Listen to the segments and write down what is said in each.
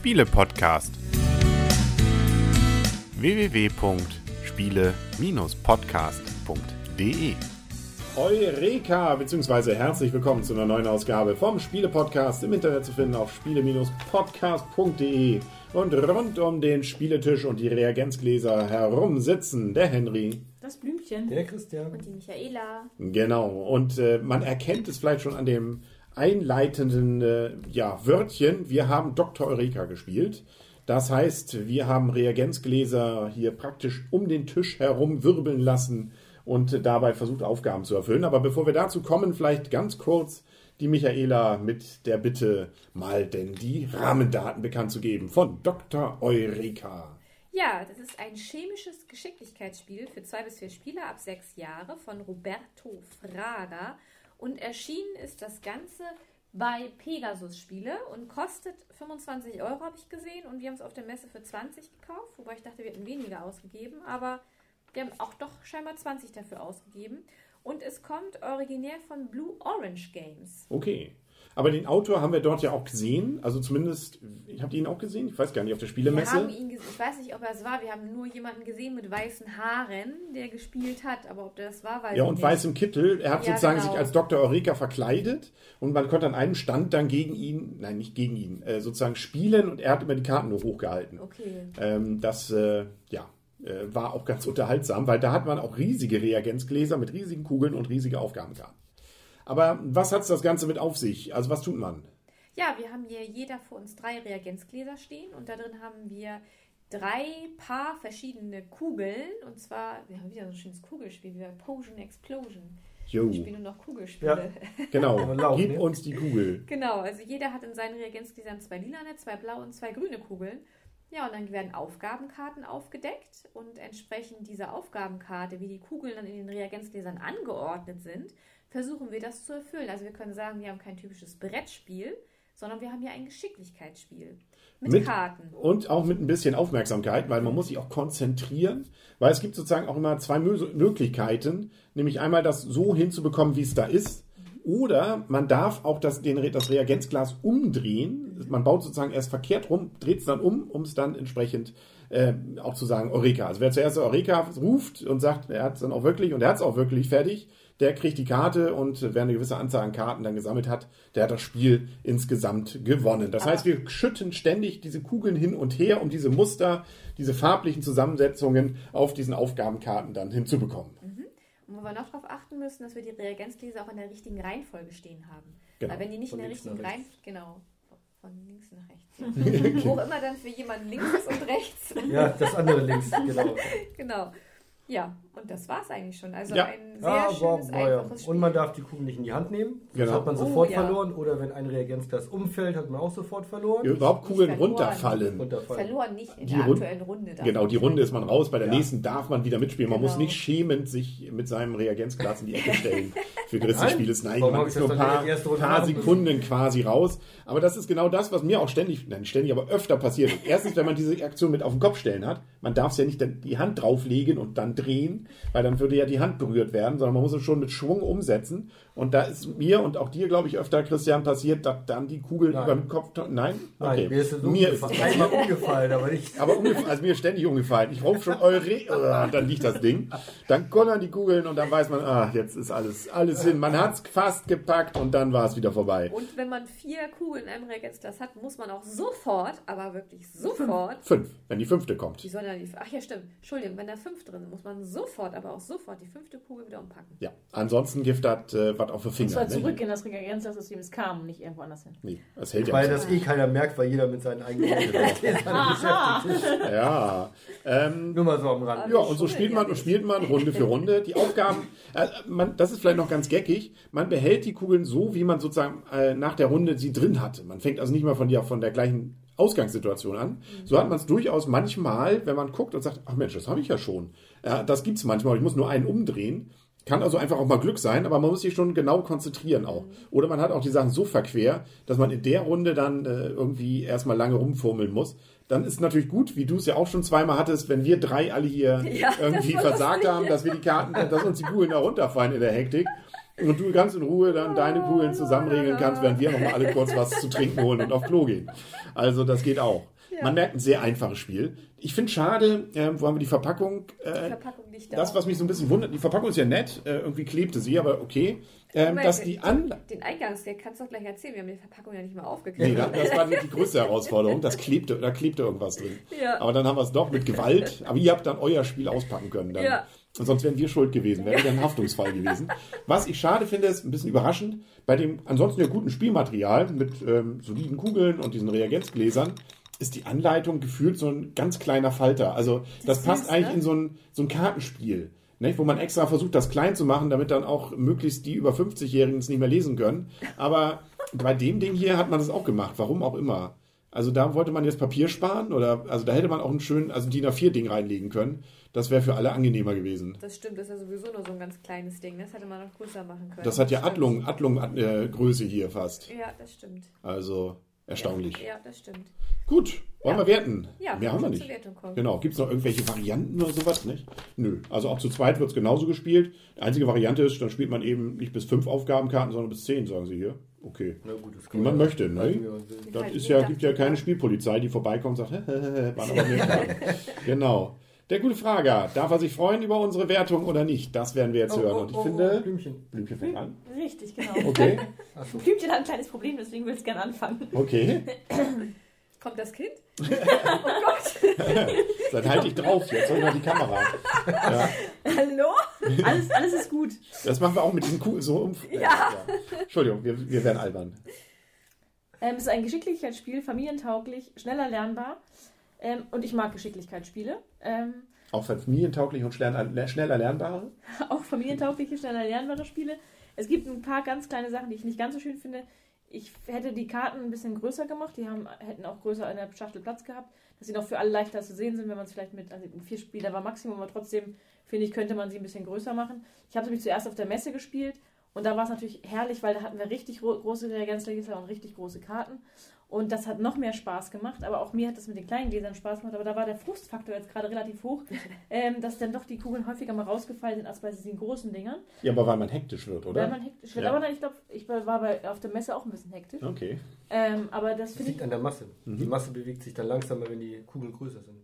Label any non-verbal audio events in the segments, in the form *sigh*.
Spiele-Podcast. www.spiele-podcast.de Eureka, beziehungsweise herzlich willkommen zu einer neuen Ausgabe vom Spiele-Podcast im Internet zu finden auf spiele-podcast.de und rund um den Spieletisch und die Reagenzgläser herum sitzen der Henry. Das Blümchen. Der Christian. Und die Michaela. Genau, und äh, man erkennt es vielleicht schon an dem einleitenden äh, ja, Wörtchen. Wir haben Dr. Eureka gespielt. Das heißt, wir haben Reagenzgläser hier praktisch um den Tisch herum wirbeln lassen und dabei versucht, Aufgaben zu erfüllen. Aber bevor wir dazu kommen, vielleicht ganz kurz die Michaela mit der Bitte, mal denn die Rahmendaten bekannt zu geben von Dr. Eureka. Ja, das ist ein chemisches Geschicklichkeitsspiel für zwei bis vier Spieler ab sechs Jahre von Roberto Fraga. Und erschienen ist das Ganze bei Pegasus Spiele und kostet 25 Euro, habe ich gesehen. Und wir haben es auf der Messe für 20 gekauft, wobei ich dachte, wir hätten weniger ausgegeben. Aber wir haben auch doch scheinbar 20 dafür ausgegeben. Und es kommt originär von Blue Orange Games. Okay. Aber den Autor haben wir dort ja auch gesehen. Also zumindest, habt ihr ihn auch gesehen? Ich weiß gar nicht, auf der Wir Spielemesse. haben ihn gesehen. Ich weiß nicht, ob er es war. Wir haben nur jemanden gesehen mit weißen Haaren, der gespielt hat. Aber ob der das war, weiß Ja, ich und nicht. weißem Kittel. Er hat Ja, sozusagen genau. sich als Dr. Eureka verkleidet und man konnte an einem Stand dann gegen ihn, nein, nicht gegen ihn, äh, sozusagen spielen und er hat immer die Karten nur hochgehalten. Okay. Ähm, das, äh, ja, äh, war auch ganz *laughs* unterhaltsam, weil da hat man auch riesige Reagenzgläser mit riesigen Kugeln und riesige Aufgabenkarten. Aber was hat das Ganze mit auf sich? Also was tut man? Ja, wir haben hier jeder vor uns drei Reagenzgläser stehen und da drin haben wir drei Paar verschiedene Kugeln. Und zwar, wir haben wieder so ein schönes Kugelspiel, wie bei Potion Explosion. Jo, Ich spiele nur noch Kugelspiele. *laughs* genau. Aber laut, Gib uns die Kugel. Genau, also jeder hat in seinen Reagenzgläsern zwei lilane, zwei blaue und zwei grüne Kugeln. Ja, und dann werden Aufgabenkarten aufgedeckt und entsprechend dieser Aufgabenkarte, wie die Kugeln dann in den Reagenzgläsern angeordnet sind, versuchen wir das zu erfüllen. Also wir können sagen, wir haben kein typisches Brettspiel, sondern wir haben hier ein Geschicklichkeitsspiel mit, Mit- Karten. Und auch mit ein bisschen Aufmerksamkeit, weil man muss sich auch konzentrieren, weil es gibt sozusagen auch immer zwei Mö- Möglichkeiten, nämlich einmal das so hinzubekommen, wie es da ist, oder man darf auch das, den, das Reagenzglas umdrehen. Man baut sozusagen erst verkehrt rum, dreht es dann um, um es dann entsprechend äh, auch zu sagen Eureka. Also wer zuerst Eureka ruft und sagt, er hat es dann auch wirklich und er hat es auch wirklich fertig, der kriegt die Karte und wer eine gewisse Anzahl an Karten dann gesammelt hat, der hat das Spiel insgesamt gewonnen. Das heißt, wir schütten ständig diese Kugeln hin und her, um diese Muster, diese farblichen Zusammensetzungen auf diesen Aufgabenkarten dann hinzubekommen. Und wo wir noch darauf achten müssen, dass wir die Reagenzgläser auch in der richtigen Reihenfolge stehen haben. Genau. Weil wenn die nicht Von in der richtigen Reihenfolge, genau, von links nach rechts. *laughs* Wo auch immer dann für jemanden links ist und rechts. Ja, das andere links, genau. *laughs* Genau. Ja, und das war's eigentlich schon. Also Ja. ein sehr Ja, schönes, war, war ja. einfaches Spiel. Und man darf die Kugel nicht in die Hand nehmen, sonst Genau. hat man Oh, sofort ja. verloren. Oder wenn ein Reagenzglas umfällt, hat man auch sofort verloren. Überhaupt Kugeln verloren. runterfallen. Runterfallen. verloren nicht in Die der Rund- aktuellen Runde. Genau, die Runde ist man raus. Bei der Ja. nächsten darf man wieder mitspielen. Man muss Genau. nicht schämend sich mit seinem Reagenzglas in die Ecke stellen für größere Nein? Spiele. Nein, Warum man ist nur ein paar, paar? Sekunden quasi raus. Aber das ist genau das, was mir auch ständig, nein, ständig, aber öfter passiert. Erstens, wenn man diese Aktion mit auf den Kopf stellen hat, man darf es ja nicht dann die Hand drauflegen und dann drehen, weil dann würde ja die Hand berührt werden, sondern man muss es schon mit Schwung umsetzen. Und da ist mir und auch dir, glaube ich, öfter, Christian, passiert, dass dann die Kugel Nein. über den Kopf. Nein? Nein, mir ist es mir umgefallen. ist einmal umgefallen, aber nicht. aber umgefallen, also mir ist ständig umgefallen. Ich rufe schon eure, und dann liegt das Ding. Dann kullern die Kugeln und dann weiß man, ah, jetzt ist alles, alles hin. Man hat es fast gepackt und dann war es wieder vorbei. Und wenn man vier Kugeln in einem Reagenzglas hat, muss man auch sofort, aber wirklich sofort, Fünf, wenn die fünfte kommt. wie soll da die, ach ja stimmt, Entschuldigung, wenn da fünf drin ist, muss man sofort, aber auch sofort die fünfte Kugel wieder umpacken. Ja, ansonsten Gift hat äh, was auf den Und Finger. zwar Ne? zurück in das Reagenzsystem, es kam und nicht irgendwo anders hin. Nee, das hält ja. Weil das eh keiner merkt, weil jeder mit seinen eigenen *laughs* Reagenzgläsern beschäftigt ist. Ja. Ähm, Nur mal so am Rand. Ja, und so spielt man und spielt man Runde für Runde. Die Aufgaben, äh, man, das ist vielleicht noch ganz geckig, man behält die Kugeln so, wie man sozusagen äh, nach der Runde sie drin hatte. Man fängt also nicht mal von der, von der gleichen Ausgangssituation an. So hat man es durchaus manchmal, wenn man guckt und sagt, ach Mensch, das habe ich ja schon. Ja, das gibt's manchmal, ich muss nur einen umdrehen. Kann also einfach auch mal Glück sein, aber man muss sich schon genau konzentrieren auch. Oder man hat auch die Sachen so verquer, dass man in der Runde dann äh, irgendwie erstmal lange rumfummeln muss. Dann ist natürlich gut, wie du es ja auch schon zweimal hattest, wenn wir drei alle hier *laughs* Ja, irgendwie *laughs* versagt haben, dass wir die Karten, dass uns die Kugeln da runterfallen in der Hektik. Und du ganz in Ruhe dann deine Kugeln zusammenregeln kannst, während wir nochmal alle kurz was zu trinken holen und auf Klo gehen. Also das geht auch. Man merkt ein sehr einfaches Spiel. Ich finde schade, äh, wo haben wir die Verpackung? Äh, Die Verpackung nicht da. das, was mich so ein bisschen wundert, die Verpackung ist ja nett, äh, irgendwie klebte sie, aber okay. Ähm, dass die den- an Den Eingangsgag kannst du doch gleich erzählen. Wir haben die Verpackung ja nicht mal Nee, aufgekriegt. da- das war nicht die größte Herausforderung. Das klebte, da klebte irgendwas drin. Ja. Aber dann haben wir es doch mit Gewalt. Aber ihr habt dann euer Spiel auspacken können. Dann. Ja. Sonst wären wir schuld gewesen, wäre dann ein Haftungsfall gewesen. Was ich schade finde, ist ein bisschen überraschend, bei dem ansonsten ja guten Spielmaterial mit ähm, soliden Kugeln und diesen Reagenzgläsern ist die Anleitung gefühlt so ein ganz kleiner Falter. Also das, ist passt süß, eigentlich ne? in so ein, so ein Kartenspiel. Nicht, wo man extra versucht, das klein zu machen, damit dann auch möglichst die über 50-Jährigen es nicht mehr lesen können. Aber bei dem Ding hier hat man das auch gemacht, warum auch immer. Also da wollte man jetzt Papier sparen oder also da hätte man auch ein schön, also ein DIN A4-Ding reinlegen können. Das wäre für alle angenehmer gewesen. Das stimmt, das ist ja sowieso nur so ein ganz kleines Ding. Das hätte man noch größer machen können. Das hat ja. Adlung, Adlung äh, Größe hier fast. Ja, das stimmt. Also erstaunlich. Ja, das stimmt. Gut, wollen Ja. wir werten? Ja, Mehr haben wir nicht. Wertung kommen. Genau. Gibt es noch irgendwelche Varianten oder sowas? Nicht? Nö. Also auch zu zweit wird es genauso gespielt. Die einzige Variante ist, dann spielt man eben nicht bis fünf Aufgabenkarten, sondern bis zehn, sagen sie hier. Okay. Na gut, das Wie man möchte, ne? Das ist ja, gibt ja keine. Spielpolizei, die vorbeikommt und sagt, waren aber mehr Karten. Genau. Der gute Frager, darf er sich freuen über unsere Wertung oder nicht? Das werden wir jetzt Oh, hören. oh, Und ich oh, finde, oh, Blümchen. Blümchen fängt an. Richtig, genau. Okay, Achso. *laughs* Blümchen hat ein kleines Problem, deswegen will es gerne anfangen. okay. *coughs* Kommt das Kind? *laughs* *laughs* Dann halte ich drauf jetzt, oder die Kamera. Ja, Hallo? Alles, alles ist gut. das machen wir auch mit diesen Kugeln so um. Ja. Entschuldigung, wir, wir werden albern. Ähm, es ist ein Geschicklichkeitsspiel, familientauglich, schneller lernbar. Ähm, und ich mag Geschicklichkeitsspiele. Ähm, Auch familientauglich und schneller, schneller lernbare. *laughs* auch familientaugliche, schneller lernbare Spiele. Es gibt ein paar ganz kleine Sachen, die ich nicht ganz so schön finde. Ich hätte die Karten ein bisschen größer gemacht. Die haben, hätten auch größer in der Schachtel Platz gehabt, dass sie noch für alle leichter zu sehen sind, wenn man es vielleicht mit, also vier Spieler war Maximum, aber trotzdem finde ich, könnte man sie ein bisschen größer machen. Ich habe sie nämlich zuerst auf der Messe gespielt und da war es natürlich herrlich, weil da hatten wir richtig gro große Reagenzregister und richtig große Karten. Und das hat noch mehr Spaß gemacht, aber auch mir hat das mit den kleinen Gläsern Spaß gemacht. Aber da war der Frustfaktor jetzt gerade relativ hoch, *laughs* ähm, dass dann doch die Kugeln häufiger mal rausgefallen sind als bei diesen großen Dingern. Ja, aber weil man hektisch wird, Weil oder? man hektisch wird. Ja. Aber nein, ich glaube, ich war bei, auf der Messe auch ein bisschen hektisch. Okay. Ähm, aber das Das finde ich. liegt an der Masse. Mhm. Die Masse bewegt sich dann langsamer, wenn die Kugeln größer sind.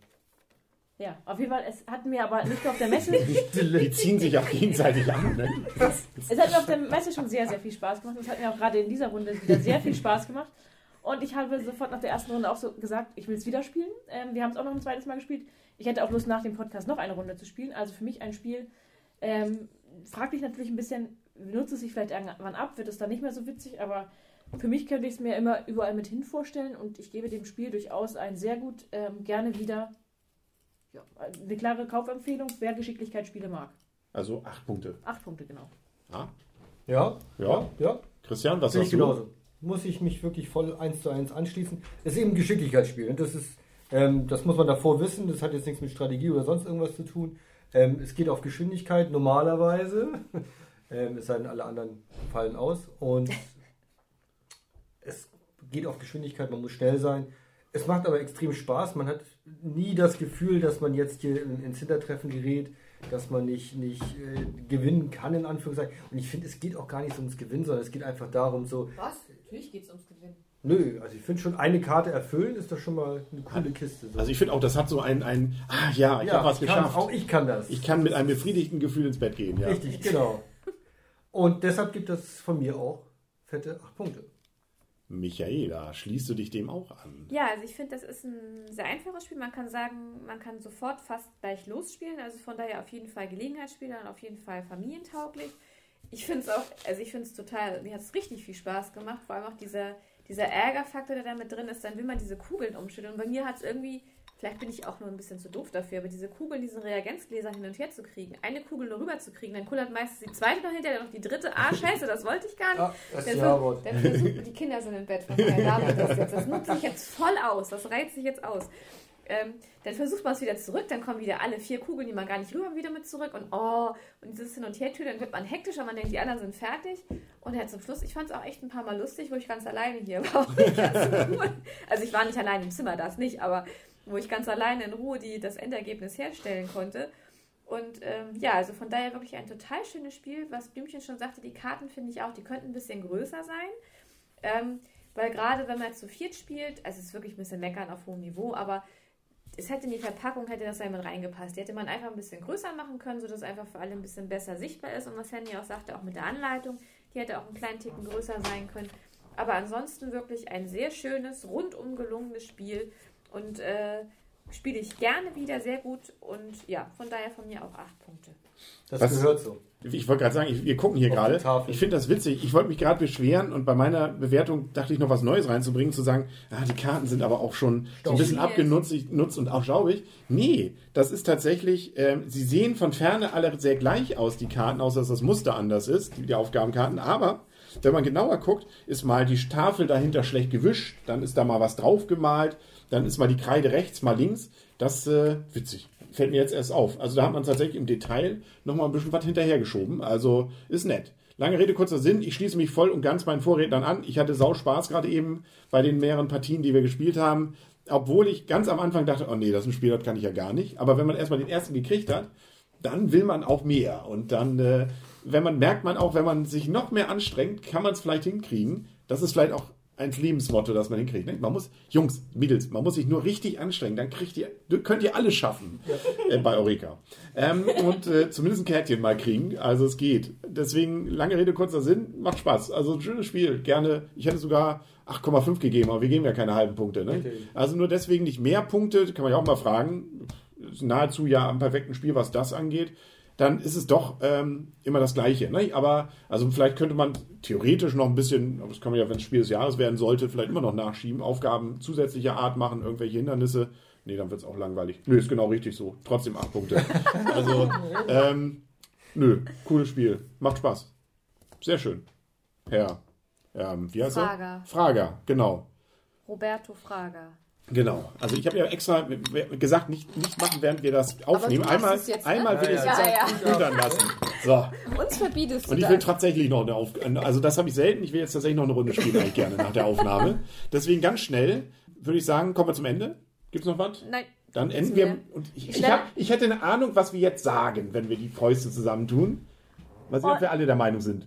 Ja, auf jeden Fall, es hat mir aber nicht nur auf der Messe. *laughs* Die ziehen sich auch gegenseitig an. Ne? Es hat mir auf der Messe schon sehr, sehr viel Spaß gemacht. Es hat mir auch gerade in dieser Runde wieder sehr viel Spaß gemacht. Und ich habe sofort nach der ersten Runde auch so gesagt, ich will es wieder spielen. Ähm, wir haben es auch noch ein zweites Mal gespielt. Ich hätte auch Lust, nach dem Podcast noch eine Runde zu spielen. Also für mich ein Spiel. Ähm, frag dich natürlich ein bisschen, nutzt es sich vielleicht irgendwann ab, wird es dann nicht mehr so witzig, aber für mich könnte ich es mir immer überall mit hin vorstellen und ich gebe dem Spiel durchaus ein sehr gut, ähm, gerne wieder ja, eine klare Kaufempfehlung, wer Geschicklichkeitsspiele mag. Also acht Punkte. Acht Punkte, genau. Ah, Ja, ja. ja. Christian, was Sehe sagst ich du? genauso. Muss ich mich wirklich voll eins zu eins anschließen. Es ist eben ein Geschicklichkeitsspiel. Und das ist, ähm, das muss man davor wissen. Das hat jetzt nichts mit Strategie oder sonst irgendwas zu tun. Ähm, es geht auf Geschwindigkeit normalerweise. *laughs* ähm, es sei denn, alle anderen fallen aus. Und *laughs* es geht auf Geschwindigkeit, man muss schnell sein. Es macht aber extrem Spaß. Man hat nie das Gefühl, dass man jetzt hier in- ins Hintertreffen gerät, dass man nicht, nicht äh, gewinnen kann, in Anführungszeichen. Und ich finde, es geht auch gar nicht so ums Gewinnen, sondern es geht einfach darum, so, Was? Natürlich geht es ums Gewinnen. nö, also ich finde schon, eine Karte erfüllen ist doch schon mal eine coole Kiste. So. Also ich finde auch, das hat so ein, ein ah ja, ich habe was ich kann, geschafft. auch ich kann das. Ich kann mit einem befriedigten Gefühl ins Bett gehen, ja. Richtig, genau. Und deshalb gibt es von mir auch fette 8 Punkte. Michaela, schließt du dich dem auch an? Ja, also ich finde, das ist ein sehr einfaches Spiel. Man kann sagen, man kann sofort fast gleich losspielen. Also von daher auf jeden Fall Gelegenheitsspieler und auf jeden Fall familientauglich. Ich finde es auch, also ich finde es total, mir hat es richtig viel Spaß gemacht. Vor allem auch dieser, dieser Ärgerfaktor, der da mit drin ist. Dann will man diese Kugeln umschütteln. Und bei mir hat es irgendwie, vielleicht bin ich auch nur ein bisschen zu doof dafür, aber diese Kugeln, diesen Reagenzgläser hin und her zu kriegen, eine Kugel nur rüber zu kriegen, dann kullert meistens die zweite noch hinterher, dann noch die dritte. Ah, scheiße, das wollte ich gar nicht. Ja, das Ver- Ja-Wort. der versucht, die Kinder sind im Bett, von daher labert das jetzt. Das nutze ich jetzt voll aus, das reizt sich jetzt aus. Ähm, dann versucht man es wieder zurück, dann kommen wieder alle vier Kugeln, die man gar nicht rüber wieder mit zurück und oh, und dieses Hin- und Her-Tür, dann wird man hektisch, weil man denkt, die anderen sind fertig. Und ja, zum Schluss, ich fand es auch echt ein paar Mal lustig, wo ich ganz alleine hier war. *laughs* Also ich war nicht allein im Zimmer, das nicht, aber wo ich ganz alleine in Ruhe die, das Endergebnis herstellen konnte. Und ähm, ja, also von daher wirklich ein total schönes Spiel. Was Blümchen schon sagte, die Karten finde ich auch, die könnten ein bisschen größer sein. Ähm, Weil gerade wenn man zu viert spielt, also es ist wirklich ein bisschen meckern auf hohem Niveau, aber es hätte in die Verpackung, hätte das da mit reingepasst. Die hätte man einfach ein bisschen größer machen können, sodass es einfach für alle ein bisschen besser sichtbar ist. Und was Henny auch sagte, auch mit der Anleitung, die hätte auch einen kleinen Ticken größer sein können. Aber ansonsten wirklich ein sehr schönes, rundum gelungenes Spiel. Und äh, spiele ich gerne wieder sehr gut. Und ja, von daher von mir auch acht Punkte. Das Was- gehört so. Ich wollte gerade sagen, ich, wir gucken hier gerade. Ich finde das witzig. Ich wollte mich gerade beschweren und bei meiner Bewertung dachte ich noch was Neues reinzubringen, zu sagen, ah, die Karten sind aber auch schon so ein bisschen abgenutzt und auch staubig. Nee, das ist tatsächlich, ähm, sie sehen von ferne alle sehr gleich aus, die Karten, außer dass das Muster anders ist, die, die Aufgabenkarten. Aber wenn man genauer guckt, ist mal die Tafel dahinter schlecht gewischt, dann ist da mal was drauf gemalt, dann ist mal die Kreide rechts, mal links. Das äh, witzig. Fällt mir jetzt erst auf. Also da hat man tatsächlich im Detail nochmal ein bisschen was hinterhergeschoben. Also ist nett. Lange Rede, kurzer Sinn. Ich schließe mich voll und ganz meinen Vorrednern an. Ich hatte sau Spaß gerade eben bei den mehreren Partien, die wir gespielt haben. Obwohl ich ganz am Anfang dachte, oh nee, das ist ein Spiel, das kann ich ja gar nicht. Aber wenn man erstmal den ersten gekriegt hat, dann will man auch mehr. Und dann, äh, wenn man merkt man auch, wenn man sich noch mehr anstrengt, kann man es vielleicht hinkriegen. Das ist vielleicht auch ein Lebensmotto, das man hinkriegt. Ne? Man muss, Jungs, Mädels, man muss sich nur richtig anstrengen, dann kriegt ihr, könnt ihr alles schaffen äh, bei Eureka. Ähm, und äh, zumindest ein Kärtchen mal kriegen. Also es geht. Deswegen, lange Rede, kurzer Sinn, macht Spaß. Also ein schönes Spiel. Gerne. Ich hätte sogar 8,5 gegeben, aber wir geben ja keine halben Punkte. Ne? Okay. Also nur deswegen nicht mehr Punkte, kann man ja auch mal fragen. Nahezu ja am perfekten Spiel, was das angeht. Dann ist es doch ähm, immer das Gleiche. Ne? Aber also vielleicht könnte man theoretisch noch ein bisschen, aber das kann man ja, wenn es Spiel des Jahres werden sollte, vielleicht immer noch nachschieben, Aufgaben zusätzlicher Art machen, irgendwelche Hindernisse. Nee, dann wird es auch langweilig. Nö, ist genau richtig so. Trotzdem acht Punkte. *laughs* Also, ähm, nö, cooles Spiel. Macht Spaß. Sehr schön. Herr, ähm, wie heißt Frager. er? Frager, genau. Roberto Frager. Genau. Also ich habe ja extra gesagt, nicht, nicht machen, während wir das aufnehmen. Einmal, jetzt, ne? einmal will ich es Ja, jetzt ja. ja, lassen. So. Uns verbietest du Und ich will das. tatsächlich noch eine Aufgabe. Also das habe ich selten. Ich will jetzt tatsächlich noch eine Runde spielen, eigentlich gerne nach der Aufnahme. Deswegen ganz schnell würde ich sagen, kommen wir zum Ende. Gibt es noch was? Nein. Dann enden wir. Und ich, ich, hab, ich hätte eine Ahnung, was wir jetzt sagen, wenn wir die Fäuste zusammentun. Mal sehen, ob wir alle der Meinung sind.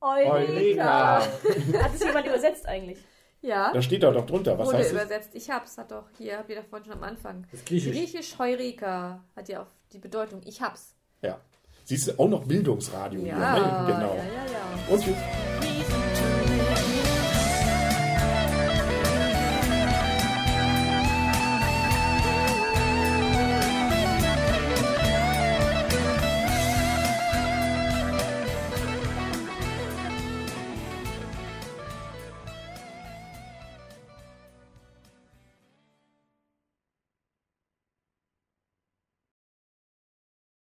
Eureka! Hat es jemand übersetzt eigentlich? Ja. Da steht da doch drunter. Was Wurde heißt übersetzt. Ich hab's, hat doch hier, habt ihr doch vorhin schon am Anfang. Das Griechisch. Griechisch Heureka hat ja auch die Bedeutung. Ich hab's. Ja. Siehst du, auch noch Bildungsradio Ja, hier. Ne? Genau. ja, ja, ja. Und tschüss.